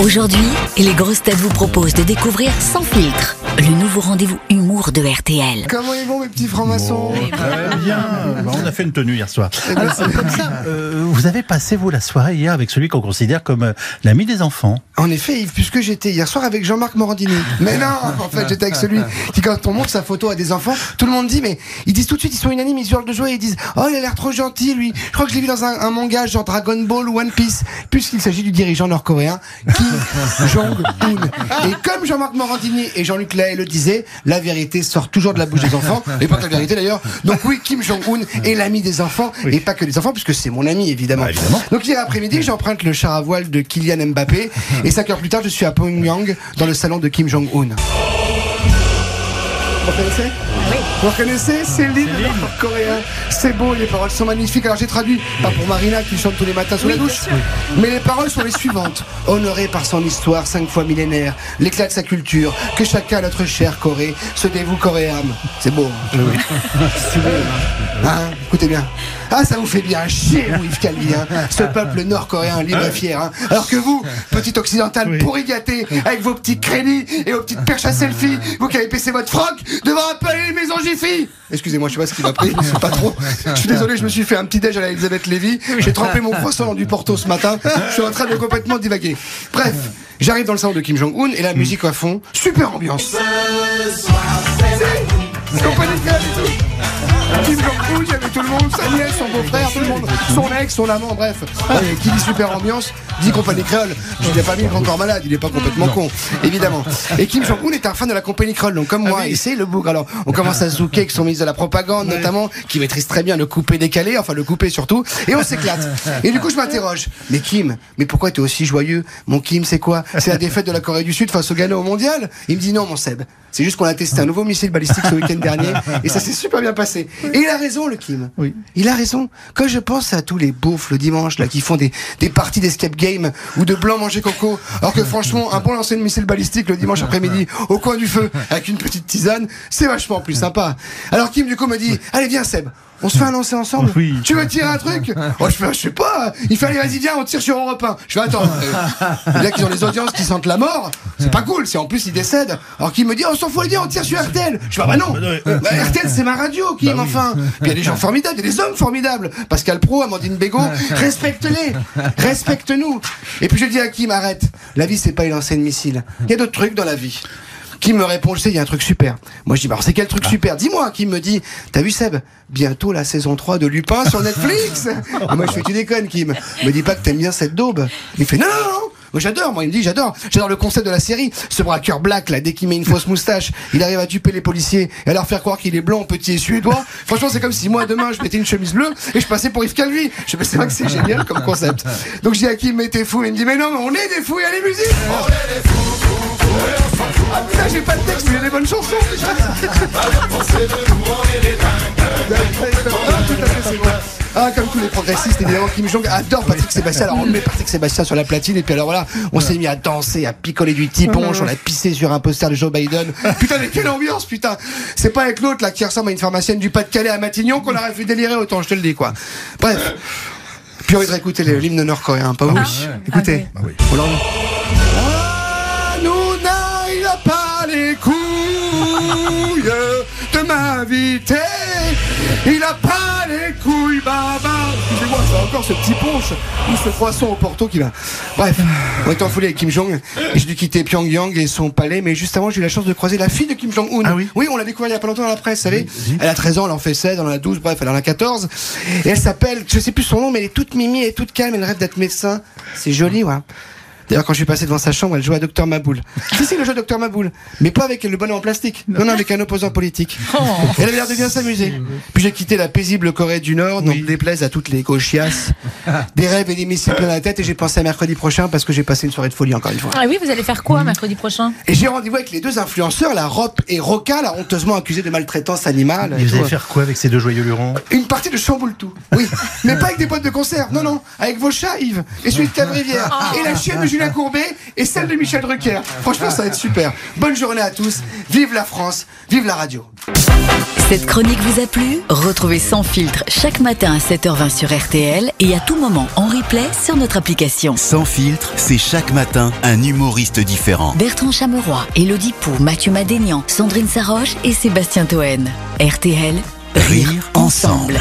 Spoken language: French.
Aujourd'hui, les grosses têtes vous proposent de découvrir Sans filtre, le nouveau rendez-vous humour de RTL. Comment ils vont mes petits francs-maçons Très bien. Bah, on a fait une tenue hier soir. Eh ben, c'est comme ça. Euh, vous avez passé vous la soirée hier avec celui qu'on considère comme euh, l'ami des enfants. En effet, Yves, puisque j'étais hier soir avec Jean-Marc Morandini. Mais non, en fait, j'étais avec celui qui, quand on montre sa photo à des enfants, tout le monde dit, mais ils disent tout de suite, ils sont unanimes, ils hurlent de joie et ils disent, oh, il a l'air trop gentil, lui. Je crois que je l'ai vu dans un, un manga genre Dragon Ball ou One Piece, puisqu'il s'agit du dirigeant nord-coréen Kim Jong-un. Et comme Jean-Marc Morandini et Jean-Luc Lahaye le disaient, la vérité sort toujours de la bouche des enfants, et pas que la vérité d'ailleurs. Donc oui, Kim Jong-un est l'ami des enfants, et pas que des enfants, puisque c'est mon ami, évidemment. Bah, évidemment. Donc hier après-midi, j'emprunte le char à voile de Kylian Mbappé, et cinq heures plus tard, je suis à Pyongyang, dans le salon de Kim Jong-un. Vous reconnaissez Vous reconnaissez C'est l'hymne nord-coréen. C'est beau, les paroles sont magnifiques. Alors j'ai traduit, pas pour Marina qui chante tous les matins sous la douche, mais les paroles sont les suivantes. Honoré par son histoire cinq fois millénaire, l'éclat de sa culture, que chacun notre cher Corée se dévoue coréam. C'est beau. hein C'est beau. Hein Écoutez bien. Ah, ça vous fait bien chier, vous, Yves Calvi, hein ce peuple nord-coréen libre et fier. Hein Alors que vous, petit occidental pourri gâté, avec vos petits crédits et vos petites perches à selfie, vous qui avez baissé votre froc devant un palais les maisons Jiffy Excusez-moi, je sais pas ce qui m'a pris, pas trop. Je suis désolé, je me suis fait un petit déj à la Elisabeth Lévy. J'ai trempé mon croissant dans du Porto ce matin. Je suis en train de complètement divaguer. Bref, j'arrive dans le salon de Kim Jong-un et la musique à fond. Super ambiance. C'est compagnie créole et tout. Kim Jong-un, il y avait tout le monde, sa nièce, son beau-frère, tout le monde, son ex, son amant, bref. Et qui dit super ambiance, dit compagnie créole. Je n'ai pas mis encore malade, il n'est pas complètement con, évidemment. Et Kim Jong-un est un fan de la compagnie créole, donc comme moi, et c'est le bougre. Alors, on commence à zouker avec son ministre de la propagande, notamment, qui maîtrise très bien le coupé décalé, enfin le coupé surtout, et on s'éclate. Et du coup, je m'interroge. Mais Kim, mais pourquoi tu es aussi joyeux? Mon Kim, c'est quoi? C'est la défaite de la Corée du Sud face au Ghana au mondial? Il me dit non, mon Seb. C'est juste qu'on a testé un nouveau missile balistique ce week-end dernier et ça s'est super bien passé. Et il a raison, le Kim. Oui. Il a raison. Quand je pense à tous les beaufs le dimanche là qui font des, des parties d'escape game ou de blanc manger coco, alors que franchement, un bon lancer de missile balistique le dimanche après-midi au coin du feu avec une petite tisane, c'est vachement plus sympa. Alors Kim du coup me dit, allez viens Seb. On se fait un lancer ensemble Oui. Tu veux tirer un truc Oh, je fais, je sais pas. Il fait, allez, vas-y, viens, on tire sur Europe 1. Je fais, attends. euh, Là, qu'ils ont les audiences qui sentent la mort, c'est pas cool. C'est en plus, ils décèdent. Alors qu'il me dit, on s'en fout, viens, on tire sur RTL. Je fais, ah bah non. Bah, RTL, c'est ma radio, Kim, enfin. Puis il y a des gens formidables, il y a des hommes formidables. Pascal Pro, Amandine Bégaud, respecte-les. Respecte-nous. Et puis je dis à Kim, arrête. La vie, c'est pas y lancer de missile. Il y a d'autres trucs dans la vie. Qui me répond, je sais, il y a un truc super. Moi, je dis, bah, alors, c'est quel truc super? Dis-moi, qui me dit, t'as vu Seb? Bientôt la saison 3 de Lupin sur Netflix Et Moi, je fais, tu déconnes, Kim. Me dis pas que t'aimes bien cette daube. Il fait, non, non, j'adore, moi il me dit j'adore, j'adore le concept de la série. Ce braqueur black là, dès qu'il met une fausse moustache, il arrive à tuer les policiers et à leur faire croire qu'il est blanc, petit et suédois. Franchement c'est comme si moi demain je mettais une chemise bleue et je passais pour Yves Calvi. Je mais c'est vrai que c'est génial comme concept. Donc je dis à qui mais t'es fou, il me dit mais non mais on est des fous, et allez musique Ah putain j'ai pas de texte mais il y a des bonnes chansons Ah, tout à fait, c'est bon. Ah, comme tous les progressistes, évidemment, Kim Jong adore Patrick Sébastien. Alors, on met Patrick Sébastien sur la platine, et puis alors voilà, on s'est mis à danser, à picoler du tiponche, on a pissé sur un poster de Joe Biden. Putain, mais quelle ambiance, putain! C'est pas avec l'autre, là, qui ressemble à une pharmacienne du Pas-de-Calais à Matignon qu'on aurait fait délirer autant, je te le dis, quoi. Bref. Puis on voudrait écouter les- l'hymne nord-coréen, pas vous? Écoutez. Ah oui. A pas les couilles de m'inviter. Il a pas les couilles, baba. Excusez-moi, c'est encore ce petit punch ou ce croissant au Porto qui va. Bref, on est en folie avec Kim Jong. J'ai dû quitter Pyongyang et son palais, mais juste avant, j'ai eu la chance de croiser la fille de Kim Jong-un. Ah oui Oui, on l'a découvert il y a pas longtemps dans la presse, vous savez. Elle a 13 ans, elle en fait 16, elle en a 12, bref, elle en a 14. Et elle s'appelle, je sais plus son nom, mais elle est toute mimi, elle est toute calme, elle rêve d'être médecin. C'est joli, ouais. D'ailleurs, quand je suis passé devant sa chambre, elle jouait à Docteur Maboul. si, si, le jeu Docteur Maboul. Mais pas avec le bonnet en plastique. Non, non, avec un opposant politique. Elle avait l'air de bien s'amuser. Puis j'ai quitté la paisible Corée du Nord, donc déplaise à toutes les gauchias. Des rêves et des missiles plein la tête, et j'ai pensé à mercredi prochain parce que j'ai passé une soirée de folie encore une fois. Ah oui, vous allez faire quoi mercredi prochain? Et j'ai rendez-vous avec les deux influenceurs, la Rop et Roca, la honteusement accusée de maltraitance animale. Et vous allez faire quoi avec ces deux joyeux lurons? Une partie de chamboule tout. Oui. Mais pas avec des potes de concert. Non, non. Avec vos chats, Yves. Et celui de Cavrivière. Et la chienne de Julien Courbet. Et celle de Michel Drucker. Franchement, ça va être super. Bonne journée à tous. Vive la France. Vive la radio. Cette chronique vous a plu? Retrouvez Sans filtre chaque matin à 7h20 sur RTL et à tout moment en replay sur notre application. Sans filtre, c'est chaque matin un humoriste différent. Bertrand Chameroy, Elodie Pou, Mathieu Madénian, Sandrine Saroche et Sébastien Toen. RTL, Rire ensemble.